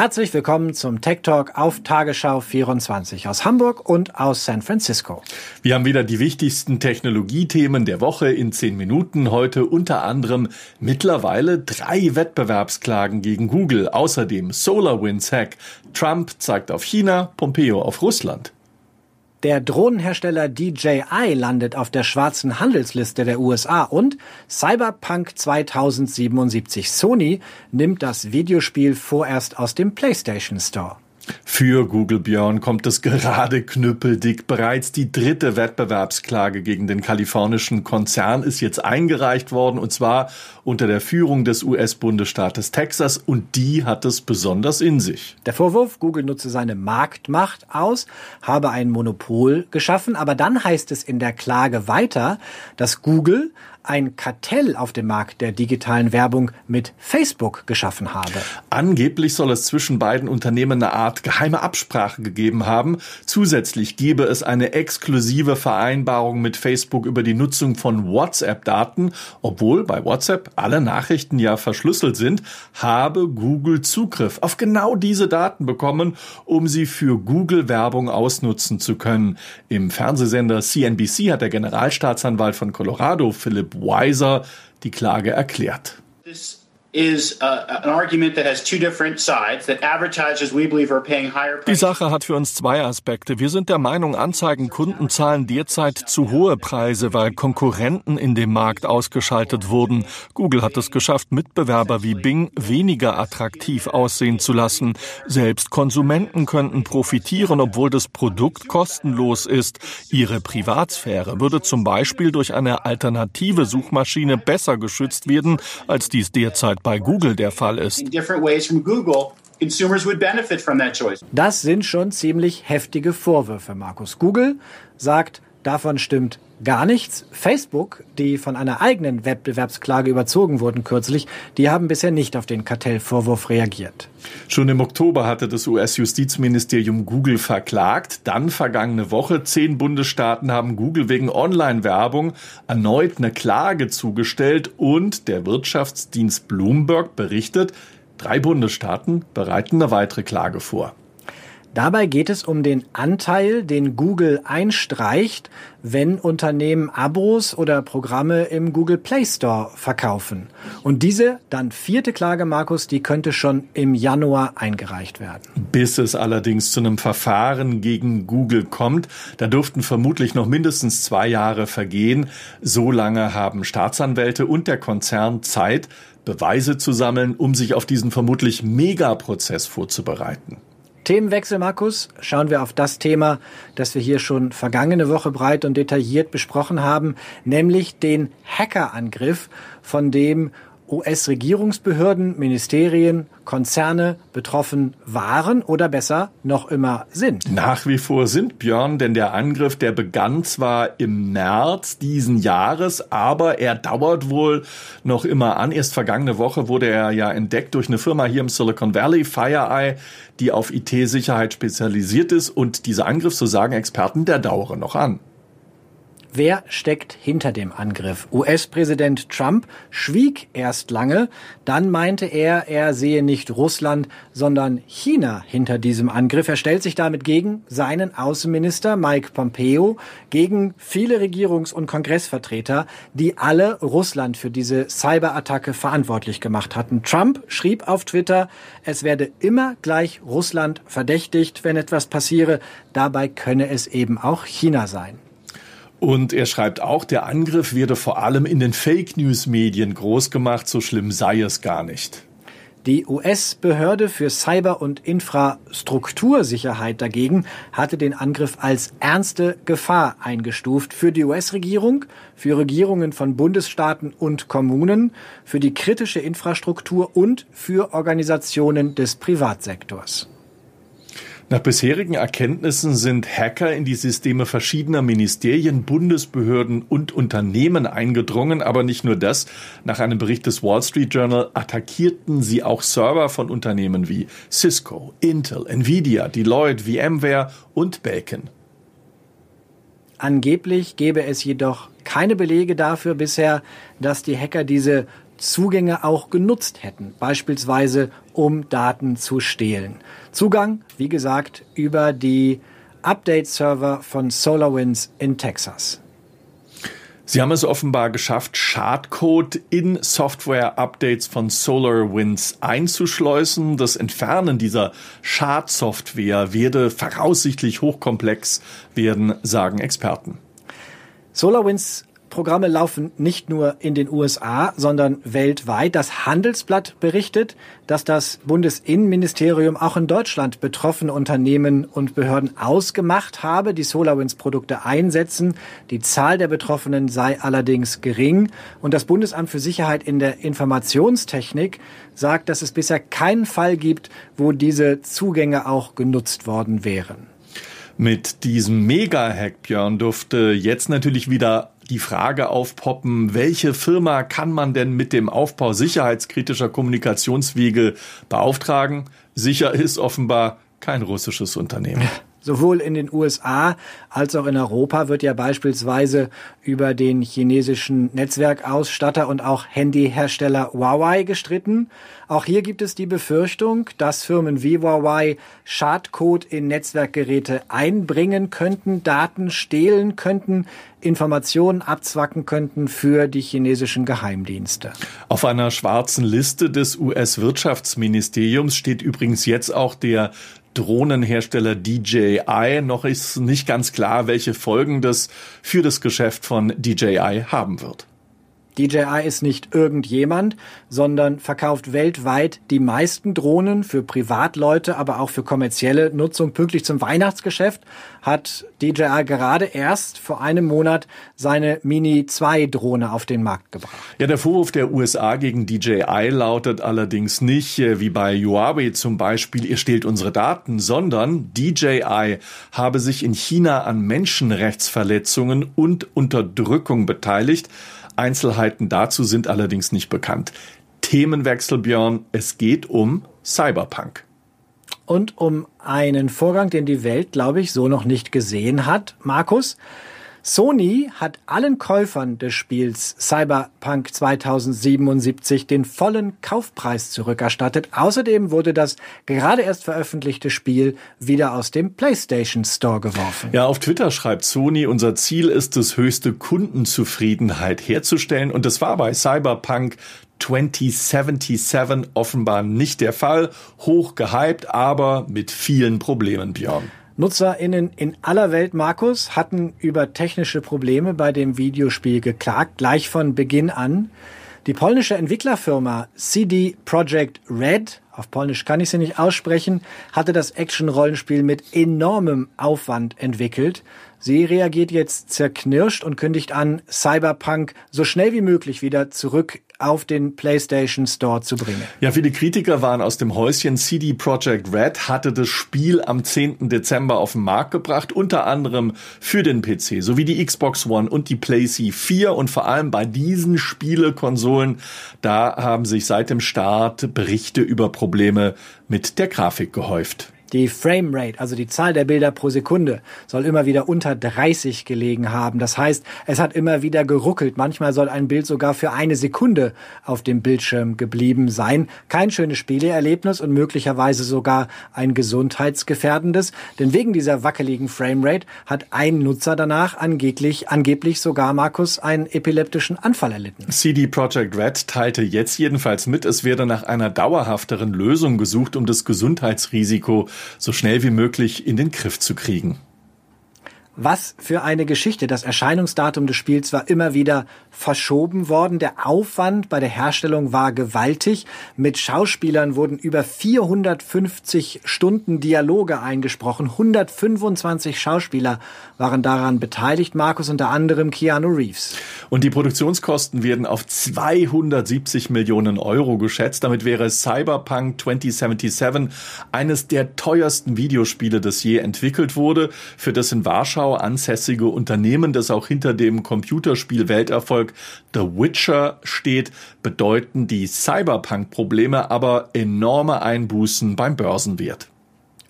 Herzlich willkommen zum Tech Talk auf Tagesschau 24 aus Hamburg und aus San Francisco. Wir haben wieder die wichtigsten Technologiethemen der Woche in zehn Minuten. Heute unter anderem mittlerweile drei Wettbewerbsklagen gegen Google. Außerdem SolarWinds Hack. Trump zeigt auf China, Pompeo auf Russland. Der Drohnenhersteller DJI landet auf der schwarzen Handelsliste der USA und Cyberpunk 2077 Sony nimmt das Videospiel vorerst aus dem PlayStation Store. Für Google Björn kommt es gerade knüppeldick. Bereits die dritte Wettbewerbsklage gegen den kalifornischen Konzern ist jetzt eingereicht worden und zwar unter der Führung des US-Bundesstaates Texas und die hat es besonders in sich. Der Vorwurf, Google nutze seine Marktmacht aus, habe ein Monopol geschaffen, aber dann heißt es in der Klage weiter, dass Google ein Kartell auf dem Markt der digitalen Werbung mit Facebook geschaffen habe. Angeblich soll es zwischen beiden Unternehmen eine Art geheime Absprache gegeben haben. Zusätzlich gebe es eine exklusive Vereinbarung mit Facebook über die Nutzung von WhatsApp-Daten. Obwohl bei WhatsApp alle Nachrichten ja verschlüsselt sind, habe Google Zugriff auf genau diese Daten bekommen, um sie für Google-Werbung ausnutzen zu können. Im Fernsehsender CNBC hat der Generalstaatsanwalt von Colorado, Philipp Weiser die Klage erklärt. This die Sache hat für uns zwei Aspekte. Wir sind der Meinung, Anzeigenkunden zahlen derzeit zu hohe Preise, weil Konkurrenten in dem Markt ausgeschaltet wurden. Google hat es geschafft, Mitbewerber wie Bing weniger attraktiv aussehen zu lassen. Selbst Konsumenten könnten profitieren, obwohl das Produkt kostenlos ist. Ihre Privatsphäre würde zum Beispiel durch eine alternative Suchmaschine besser geschützt werden, als dies derzeit bei Google der Fall ist. Das sind schon ziemlich heftige Vorwürfe, Markus. Google sagt, davon stimmt gar nichts. Facebook, die von einer eigenen Wettbewerbsklage überzogen wurden kürzlich, die haben bisher nicht auf den Kartellvorwurf reagiert. Schon im Oktober hatte das US-Justizministerium Google verklagt. Dann vergangene Woche, zehn Bundesstaaten haben Google wegen Online-Werbung erneut eine Klage zugestellt und der Wirtschaftsdienst Bloomberg berichtet, drei Bundesstaaten bereiten eine weitere Klage vor. Dabei geht es um den Anteil, den Google einstreicht, wenn Unternehmen Abos oder Programme im Google Play Store verkaufen. Und diese dann vierte Klage, Markus, die könnte schon im Januar eingereicht werden. Bis es allerdings zu einem Verfahren gegen Google kommt, da dürften vermutlich noch mindestens zwei Jahre vergehen. So lange haben Staatsanwälte und der Konzern Zeit, Beweise zu sammeln, um sich auf diesen vermutlich Megaprozess vorzubereiten. Themenwechsel, Markus. Schauen wir auf das Thema, das wir hier schon vergangene Woche breit und detailliert besprochen haben, nämlich den Hackerangriff, von dem US-Regierungsbehörden, Ministerien, Konzerne betroffen waren oder besser noch immer sind. Nach wie vor sind Björn, denn der Angriff, der begann zwar im März diesen Jahres, aber er dauert wohl noch immer an. Erst vergangene Woche wurde er ja entdeckt durch eine Firma hier im Silicon Valley, FireEye, die auf IT-Sicherheit spezialisiert ist und dieser Angriff, so sagen Experten, der dauere noch an. Wer steckt hinter dem Angriff? US-Präsident Trump schwieg erst lange, dann meinte er, er sehe nicht Russland, sondern China hinter diesem Angriff. Er stellt sich damit gegen seinen Außenminister Mike Pompeo, gegen viele Regierungs- und Kongressvertreter, die alle Russland für diese Cyberattacke verantwortlich gemacht hatten. Trump schrieb auf Twitter, es werde immer gleich Russland verdächtigt, wenn etwas passiere. Dabei könne es eben auch China sein. Und er schreibt auch, der Angriff werde vor allem in den Fake News Medien groß gemacht, so schlimm sei es gar nicht. Die US-Behörde für Cyber- und Infrastruktursicherheit dagegen hatte den Angriff als ernste Gefahr eingestuft für die US-Regierung, für Regierungen von Bundesstaaten und Kommunen, für die kritische Infrastruktur und für Organisationen des Privatsektors. Nach bisherigen Erkenntnissen sind Hacker in die Systeme verschiedener Ministerien, Bundesbehörden und Unternehmen eingedrungen. Aber nicht nur das. Nach einem Bericht des Wall Street Journal attackierten sie auch Server von Unternehmen wie Cisco, Intel, Nvidia, Deloitte, VMware und Bacon. Angeblich gäbe es jedoch keine Belege dafür bisher, dass die Hacker diese Zugänge auch genutzt hätten, beispielsweise um Daten zu stehlen. Zugang, wie gesagt, über die Update-Server von SolarWinds in Texas. Sie haben es offenbar geschafft, Schadcode in Software-Updates von SolarWinds einzuschleusen. Das Entfernen dieser Schadsoftware werde voraussichtlich hochkomplex werden, sagen Experten. SolarWinds Programme laufen nicht nur in den USA, sondern weltweit. Das Handelsblatt berichtet, dass das Bundesinnenministerium auch in Deutschland betroffene Unternehmen und Behörden ausgemacht habe, die SolarWinds-Produkte einsetzen. Die Zahl der Betroffenen sei allerdings gering. Und das Bundesamt für Sicherheit in der Informationstechnik sagt, dass es bisher keinen Fall gibt, wo diese Zugänge auch genutzt worden wären. Mit diesem Mega-Hack, Björn, durfte jetzt natürlich wieder die Frage aufpoppen, welche Firma kann man denn mit dem Aufbau sicherheitskritischer Kommunikationswege beauftragen? Sicher ist offenbar kein russisches Unternehmen. Sowohl in den USA als auch in Europa wird ja beispielsweise über den chinesischen Netzwerkausstatter und auch Handyhersteller Huawei gestritten. Auch hier gibt es die Befürchtung, dass Firmen wie Huawei Schadcode in Netzwerkgeräte einbringen könnten, Daten stehlen könnten, Informationen abzwacken könnten für die chinesischen Geheimdienste. Auf einer schwarzen Liste des US-Wirtschaftsministeriums steht übrigens jetzt auch der Drohnenhersteller DJI. Noch ist nicht ganz klar, welche Folgen das für das Geschäft von DJI haben wird. DJI ist nicht irgendjemand, sondern verkauft weltweit die meisten Drohnen für Privatleute, aber auch für kommerzielle Nutzung. Pünktlich zum Weihnachtsgeschäft hat DJI gerade erst vor einem Monat seine Mini 2 Drohne auf den Markt gebracht. Ja, der Vorwurf der USA gegen DJI lautet allerdings nicht, äh, wie bei Huawei zum Beispiel, ihr stehlt unsere Daten, sondern DJI habe sich in China an Menschenrechtsverletzungen und Unterdrückung beteiligt. Einzelheiten dazu sind allerdings nicht bekannt. Themenwechsel, Björn, es geht um Cyberpunk. Und um einen Vorgang, den die Welt, glaube ich, so noch nicht gesehen hat. Markus, Sony hat allen Käufern des Spiels Cyberpunk 2077 den vollen Kaufpreis zurückerstattet. Außerdem wurde das gerade erst veröffentlichte Spiel wieder aus dem PlayStation Store geworfen. Ja, auf Twitter schreibt Sony, unser Ziel ist es, höchste Kundenzufriedenheit herzustellen. Und das war bei Cyberpunk 2077 offenbar nicht der Fall. Hoch gehypt, aber mit vielen Problemen, Björn. NutzerInnen in aller Welt, Markus, hatten über technische Probleme bei dem Videospiel geklagt, gleich von Beginn an. Die polnische Entwicklerfirma CD Projekt Red, auf Polnisch kann ich sie nicht aussprechen, hatte das Action-Rollenspiel mit enormem Aufwand entwickelt. Sie reagiert jetzt zerknirscht und kündigt an, Cyberpunk so schnell wie möglich wieder zurück auf den PlayStation Store zu bringen. Ja, viele Kritiker waren aus dem Häuschen. CD Projekt Red hatte das Spiel am 10. Dezember auf den Markt gebracht, unter anderem für den PC sowie die Xbox One und die PlayStation 4 und vor allem bei diesen Spielekonsolen, da haben sich seit dem Start Berichte über Probleme mit der Grafik gehäuft. Die Framerate, also die Zahl der Bilder pro Sekunde, soll immer wieder unter 30 gelegen haben. Das heißt, es hat immer wieder geruckelt. Manchmal soll ein Bild sogar für eine Sekunde auf dem Bildschirm geblieben sein. Kein schönes Spieleerlebnis und möglicherweise sogar ein gesundheitsgefährdendes. Denn wegen dieser wackeligen Framerate hat ein Nutzer danach angeblich, angeblich sogar Markus einen epileptischen Anfall erlitten. CD Projekt Red teilte jetzt jedenfalls mit, es werde nach einer dauerhafteren Lösung gesucht, um das Gesundheitsrisiko so schnell wie möglich in den Griff zu kriegen. Was für eine Geschichte. Das Erscheinungsdatum des Spiels war immer wieder verschoben worden. Der Aufwand bei der Herstellung war gewaltig. Mit Schauspielern wurden über 450 Stunden Dialoge eingesprochen. 125 Schauspieler waren daran beteiligt. Markus unter anderem Keanu Reeves. Und die Produktionskosten werden auf 270 Millionen Euro geschätzt. Damit wäre Cyberpunk 2077 eines der teuersten Videospiele, das je entwickelt wurde, für das in Warschau Moskau ansässige Unternehmen, das auch hinter dem Computerspiel Welterfolg The Witcher steht, bedeuten die Cyberpunk-Probleme aber enorme Einbußen beim Börsenwert.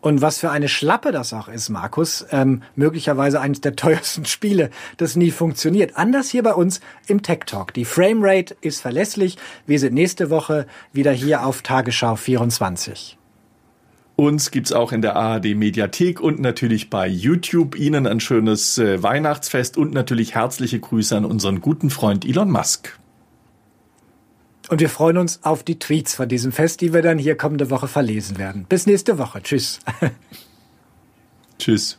Und was für eine Schlappe das auch ist, Markus. Ähm, möglicherweise eines der teuersten Spiele, das nie funktioniert. Anders hier bei uns im Tech Talk. Die Framerate ist verlässlich. Wir sind nächste Woche wieder hier auf Tagesschau 24. Uns gibt's auch in der ARD Mediathek und natürlich bei YouTube. Ihnen ein schönes äh, Weihnachtsfest und natürlich herzliche Grüße an unseren guten Freund Elon Musk. Und wir freuen uns auf die Tweets von diesem Fest, die wir dann hier kommende Woche verlesen werden. Bis nächste Woche. Tschüss. Tschüss.